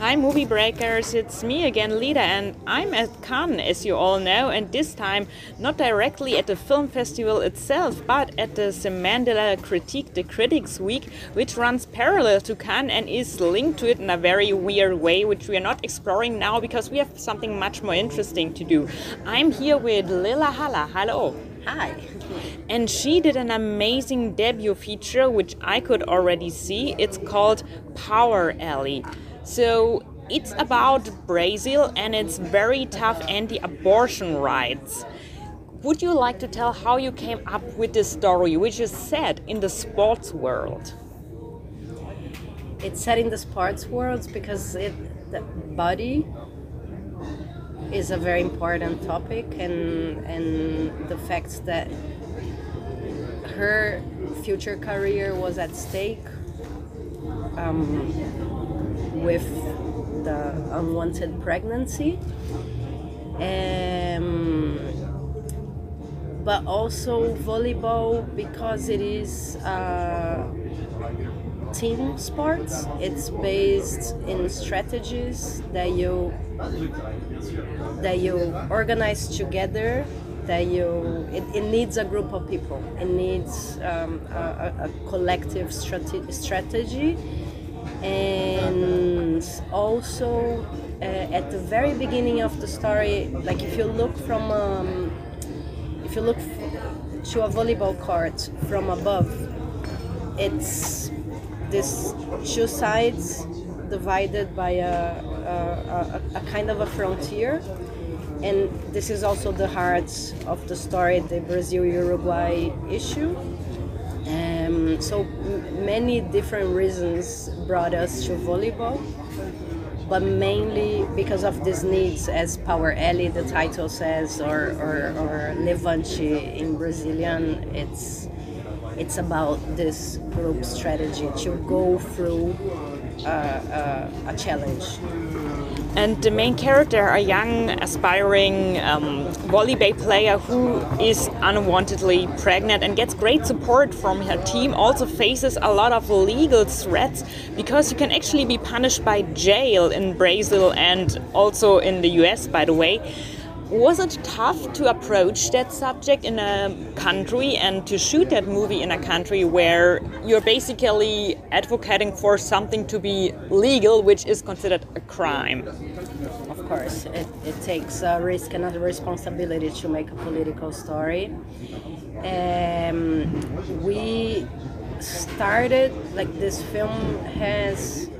Hi, movie breakers. It's me again, Lida, and I'm at Cannes, as you all know, and this time not directly at the film festival itself, but at the Semaine de la Critique, the Critics Week, which runs parallel to Cannes and is linked to it in a very weird way, which we are not exploring now because we have something much more interesting to do. I'm here with Lillah Halla. Hello. Hi. And she did an amazing debut feature, which I could already see. It's called Power Alley. So it's about Brazil and its very tough anti abortion rights. Would you like to tell how you came up with this story, which is set in the sports world? It's set in the sports world because it, the body is a very important topic, and and the fact that her future career was at stake um, with the unwanted pregnancy. Um, but also volleyball because it is uh, team sports. It's based in strategies that you that you organize together. That you it, it needs a group of people. It needs um, a, a, collective strate- strategy and also uh, at the very beginning of the story like if you look from um, if you look to a volleyball court from above it's this two sides divided by a, a, a, a kind of a frontier. And this is also the heart of the story the brazil uruguay issue so many different reasons brought us to volleyball, but mainly because of these needs, as Power Alley, the title says, or, or, or Levante in Brazilian, it's it's about this group strategy to go through uh, uh, a challenge. And the main character, a young, aspiring um, volleyball player who is unwantedly pregnant and gets great support from her team, also faces a lot of legal threats because you can actually be punished by jail in Brazil and also in the US, by the way. Was it tough to approach that subject in a country and to shoot that movie in a country where you're basically advocating for something to be legal, which is considered a crime? Of course, it, it takes a risk and a responsibility to make a political story. Um, we started, like, this film has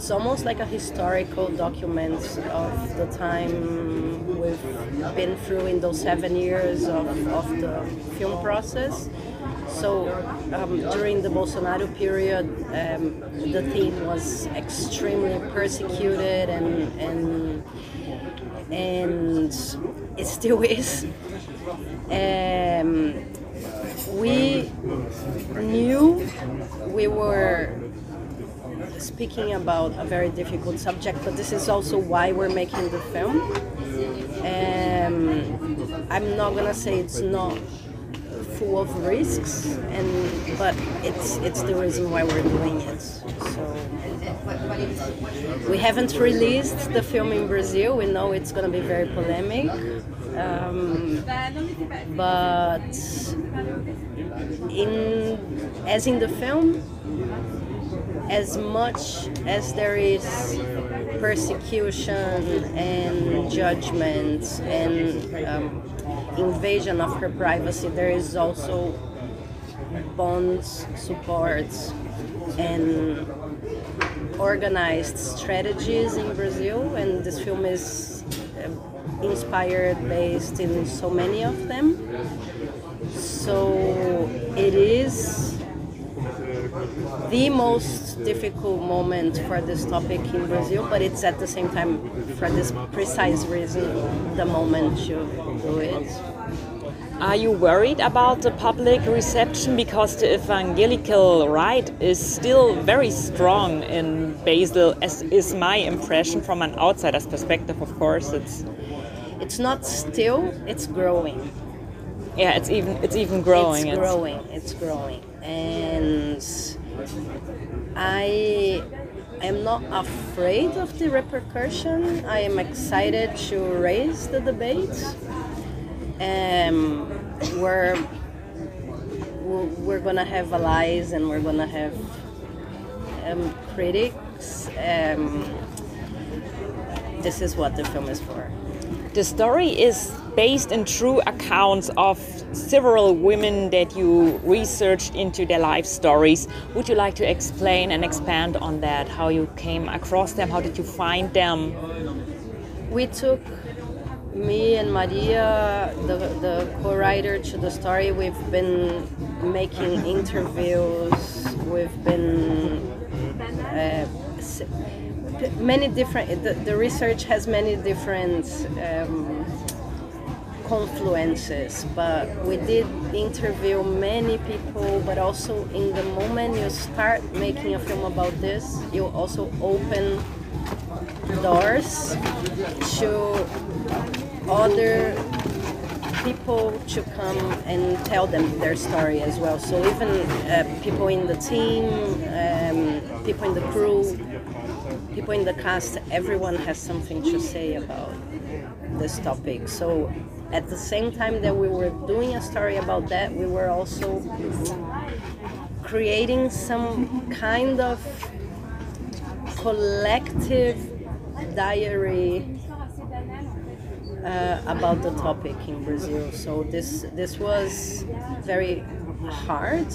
it's almost like a historical document of the time we've been through in those seven years of, of the film process. So um, during the Bolsonaro period, um, the theme was extremely persecuted and and and it still is. Um, we knew we were speaking about a very difficult subject, but this is also why we're making the film. Um, I'm not gonna say it's not full of risks, and but it's it's the reason why we're doing it. So we haven't released the film in Brazil. We know it's gonna be very polemic, um, but in as in the film as much as there is persecution and judgment and um, invasion of her privacy, there is also bonds, support, and organized strategies in Brazil. And this film is uh, inspired, based in so many of them. So it is the most difficult moment for this topic in Brazil, but it's at the same time, for this precise reason, the moment to do it. Are you worried about the public reception because the evangelical right is still very strong in Brazil, as is my impression from an outsider's perspective, of course. It's it's not still, it's growing. Yeah, it's even it's even growing. It's growing. It's, it's growing. And I am not afraid of the repercussion. I am excited to raise the debate. Um, we're we're gonna have allies and we're gonna have um, critics. Um, this is what the film is for. The story is based in true accounts of several women that you researched into their life stories. Would you like to explain and expand on that? How you came across them? How did you find them? We took me and Maria, the, the co-writer to the story. We've been making interviews. We've been uh, many different. The, the, research has many different. Um, confluences but we did interview many people but also in the moment you start making a film about this you also open doors to other people to come and tell them their story as well. So even uh, people in the team um, people in the crew people in the cast everyone has something to say about this topic. So at the same time that we were doing a story about that, we were also creating some kind of collective diary uh, about the topic in Brazil. So this this was very hard,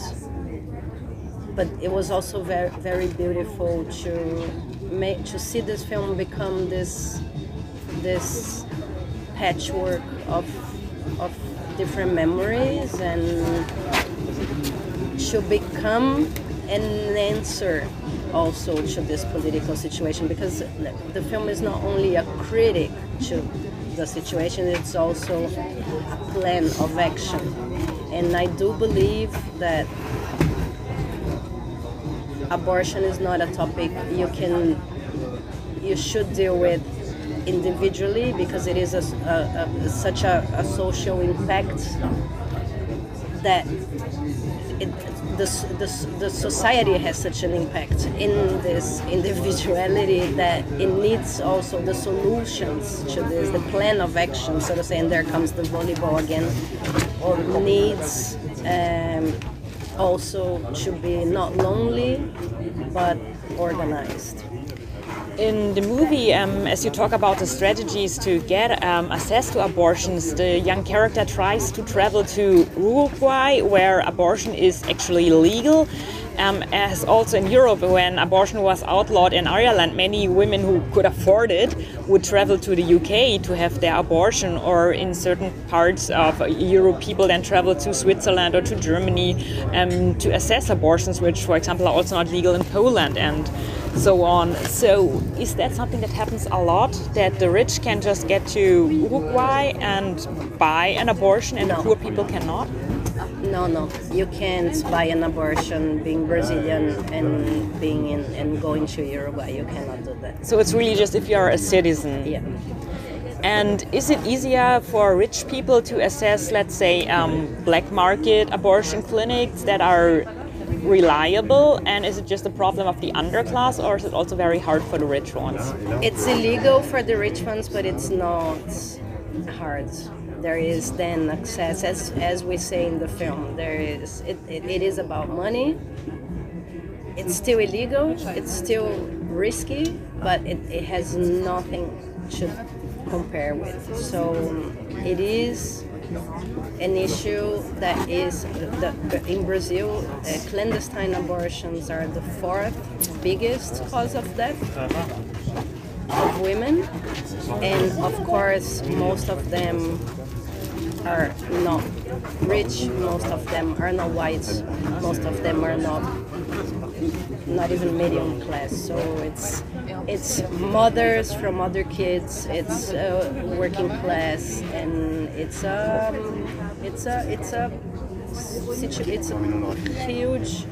but it was also very very beautiful to make to see this film become this this patchwork of of different memories and should become an answer also to this political situation because the film is not only a critic to the situation it's also a plan of action. And i do believe that abortion is not a topic you can you should deal with individually because it is a, a, a, such a, social impact that it, the, the, the society has such an impact in this individuality that it needs also the solutions to this, the plan of action, so to say, and there comes the volleyball again, or needs um, also to be not lonely but organized in the movie, um, as you talk about the strategies to get um, access to abortions, the young character tries to travel to Uruguay, where abortion is actually legal. Um, as also in Europe, when abortion was outlawed in Ireland, many women who could afford it would travel to the UK to have their abortion, or in certain parts of Europe, people then travel to Switzerland or to Germany um, to assess abortions, which, for example, are also not legal in Poland. And so on. So is that something that happens a lot? That the rich can just get to Uruguay and buy an abortion, and no. poor people cannot? No, no, you can't buy an abortion being Brazilian and being in and going to Uruguay. You cannot do that. So it's really just if you are a citizen. Yeah. And is it easier for rich people to assess, let's say, um, black market abortion clinics that are reliable? And is it just a problem of the underclass, or is it also very hard for the rich ones? It's illegal for the rich ones, but it's not hard. There is then access, as, as we say in the film, there is it, it, it is about money. It's still illegal, it's still risky, but it, it has nothing to compare with. So it is an issue that is the, in Brazil, uh, clandestine abortions are the fourth biggest cause of death of women, and of course, most of them are not rich, most of them are not white, most of them are not not even medium class. So it's it's mothers from other kids, it's uh, working class, and it's um, it's a it's a it's a huge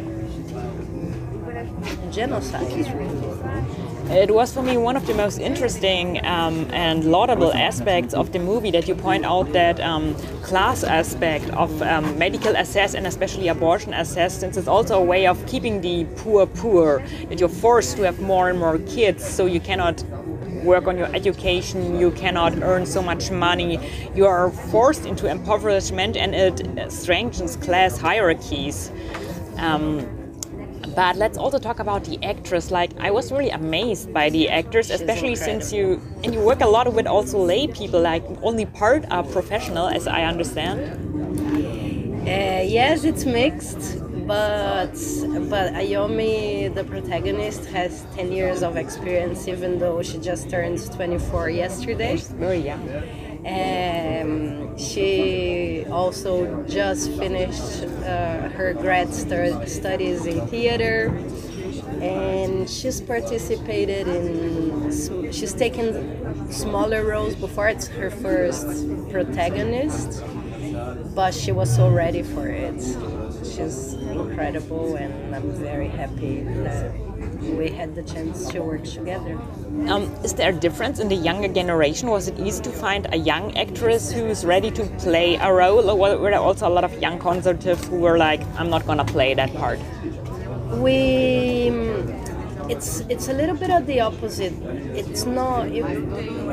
genocide. it was for me one of the most interesting um, and laudable aspects of the movie that you point out that um, class aspect of um, medical access and especially abortion access, since it's also a way of keeping the poor poor, that you're forced to have more and more kids, so you cannot work on your education, you cannot earn so much money, you are forced into impoverishment and it strengthens class hierarchies. Um, but let's also talk about the actress. Like I was really amazed by the actors, She's especially incredible. since you and you work a lot with also lay people. Like only part are professional, as I understand. Uh, yes, it's mixed, but but Ayomi, the protagonist, has 10 years of experience, even though she just turned 24 yesterday. Very young. Um, she also just finished uh, her grad stu- studies in theater, and she's participated in. sm- She's taken smaller roles before. It's her first protagonist, but she was so ready for it. She's incredible, and I'm very happy that we had the chance to work together. Um, is there a difference in the younger generation? Was it easy to find a young actress who's ready to play a role, or were there also a lot of young conservatives who were like, "I'm not gonna play that part"? we it's it's a little bit of the opposite it's not you,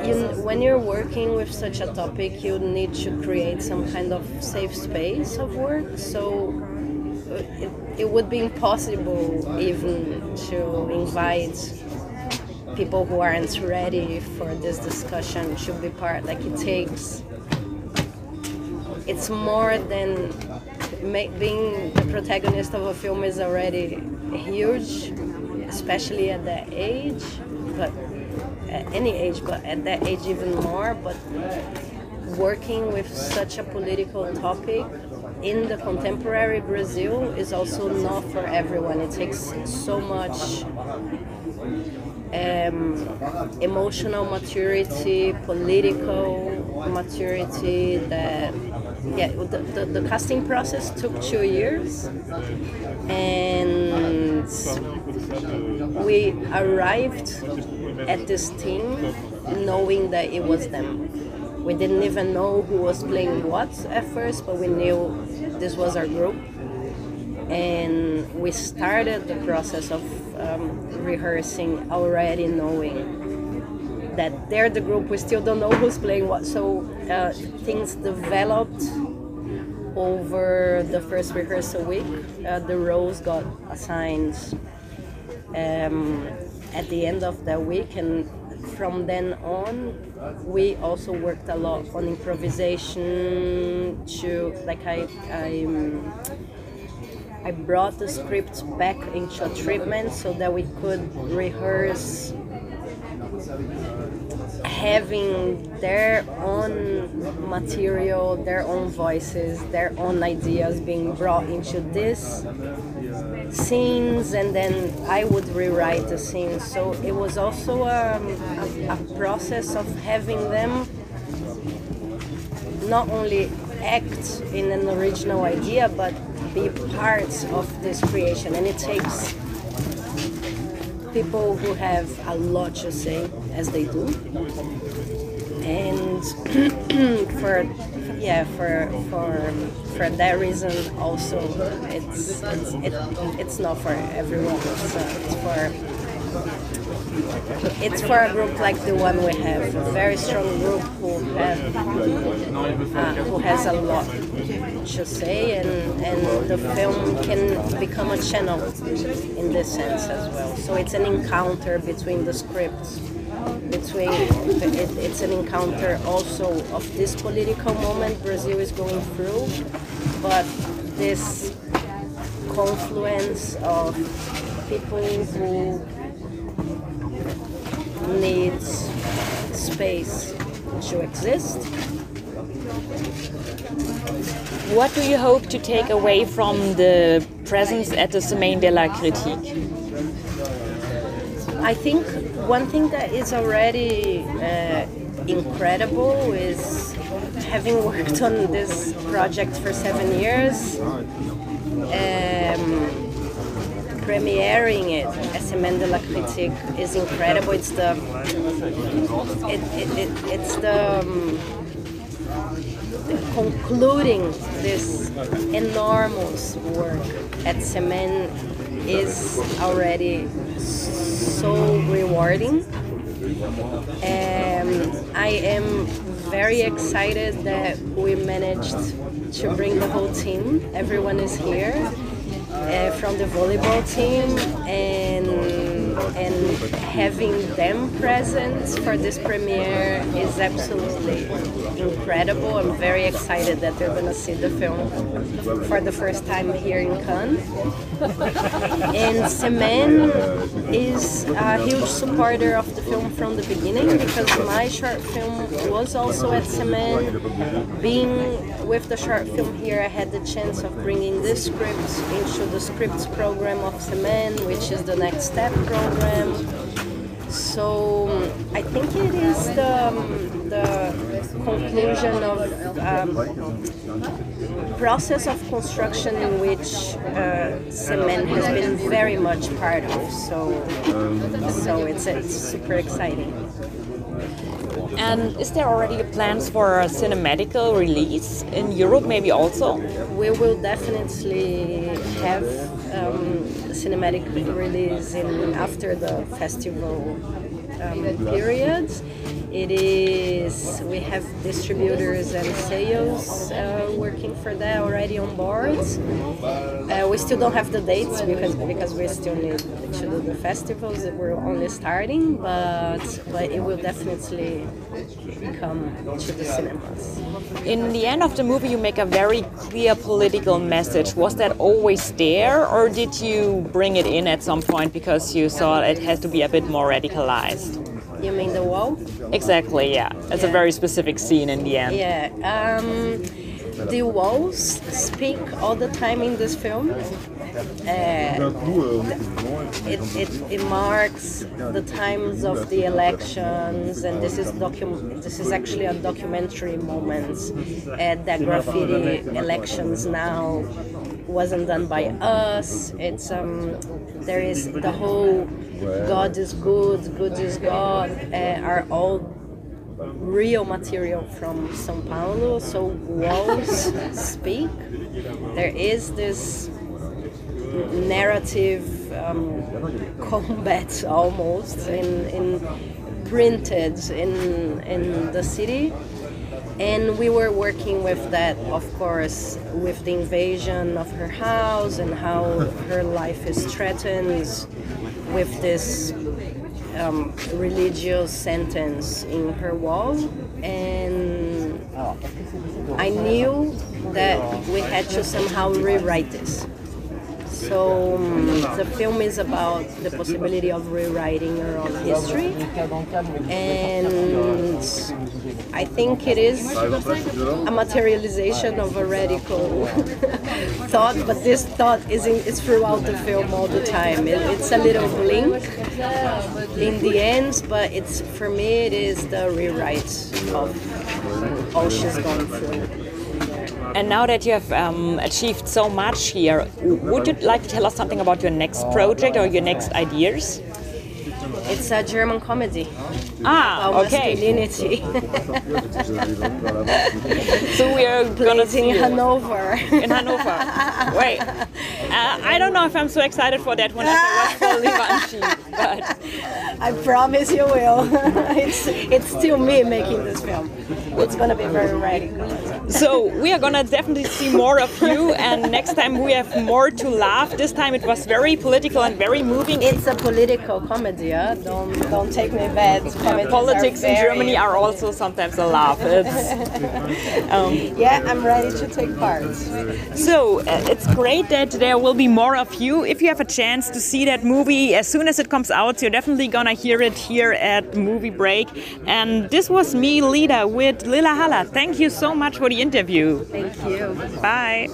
you when you're working with such a topic you need to create some kind of safe space of work so it, it would be impossible even to invite people who aren't ready for this discussion to be part like it takes it's more than being the protagonist of a film is already huge, especially at that age, but at any age, but at that age even more. But working with such a political topic in the contemporary Brazil is also not for everyone. It takes so much um, emotional maturity, political maturity that yeah the, the, the casting process took two years and we arrived at this team knowing that it was them we didn't even know who was playing what at first but we knew this was our group. And we started the process of um, rehearsing already knowing that they're the group. We still don't know who's playing what. So uh, things developed over the first rehearsal week. Uh, the roles got assigned um, at the end of the week and from then on we also worked a lot on improvisation to like i i um, I brought the script back into a treatment so that we could rehearse having their own material, their own voices, their own ideas being brought into this scenes and then I would rewrite the scenes. So it was also um, a, a process of having them not only act in an original idea but be parts of this creation and it takes people who have a lot to say as they do and for yeah for for for that reason also it's it's it, it's not for everyone it's, uh, it's for it's for a group like the one we have, a very strong group who have uh, who has a lot to say, and, and the film can become a channel in this sense as well. So it's an encounter between the scripts, between it, it's an encounter also of this political moment Brazil is going through, but this confluence of people who needs space to exist. What do you hope to take away from the presence at the Semaine de la Critique? I think one thing that is already uh, incredible is having worked on this project for seven years. Um, premiering it at Semaine de Critique is incredible. It's the it, it, it, it's the um, concluding this enormous work at Semaine is already rewarding. And I am very excited that we managed to bring the whole team. Everyone is here uh, from the volleyball team and and having them present for this premiere is absolutely incredible. I'm very excited that they're going to see the film for the first time here in Cannes. and Semaine is a huge supporter of the film from the beginning because my short film was also at Semaine. Being with the short film here, I had the chance of bringing this script into the scripts program of Semaine, which is the next step program. So I think it is the, um, the conclusion of um, process of construction in which uh, Semaine has been very much part of. So so it's, it's super exciting. And is there already plans for a cinematical release in Europe, maybe also? We will definitely have um, cinematic release in after the festival um, period. It is we have distributors and sales uh, working for that already on board. Uh, we still don't have the dates because because we still need to do the festivals. We're only starting, but but it will definitely come to the cinemas. In the end of the movie, you make a very clear political message. Was that always there, or did you bring it in at some point because you saw it has to be a bit more radicalized? You mean the wall? Exactly, yeah. It's a very specific scene in the end. Yeah. Um, the walls speak all the time in this film. Uh, it, it, it marks the times of the elections, and this is docu- This is actually a documentary moment. Uh, that graffiti elections now wasn't done by us. It's um, there is the whole God is good, good is God uh, are all real material from São Paulo. So walls speak. There is this narrative um, combat almost in, in printed in in the city and we were working with that of course with the invasion of her house and how her life is threatened with this um, religious sentence in her wall and i knew that we had to somehow rewrite this so um, the film is about the possibility of rewriting your own history, and I think it is a materialization of a radical thought. But this thought is in, is throughout the film all the time. It, it's a little blink in the end, but it's for me it is the rewrite of all she's gone through. And now that you have um, achieved so much here, would you like to tell us something about your next project or your next ideas? It's a German comedy Ah, okay. masculinity. So we are gonna It's in Hanover. in Hanover. Wait, uh, I don't know if I'm so excited for that one as I was for but I promise you will. it's it's still me making this film. It's gonna be very radical. so we are gonna definitely see more of you. And next time we have more to laugh. This time it was very political and very moving. It's a political comedy. Huh? Don't don't take me bad. Comedies Politics in Germany are also sometimes a laugh. It's, Yeah, I'm ready to take part. So uh, it's great that there will be more of you. If you have a chance to see that movie as soon as it comes out, you're definitely gonna hear it here at Movie Break. And this was me, Lida, with Lillah Halla. Thank you so much for the interview. Thank you. Bye.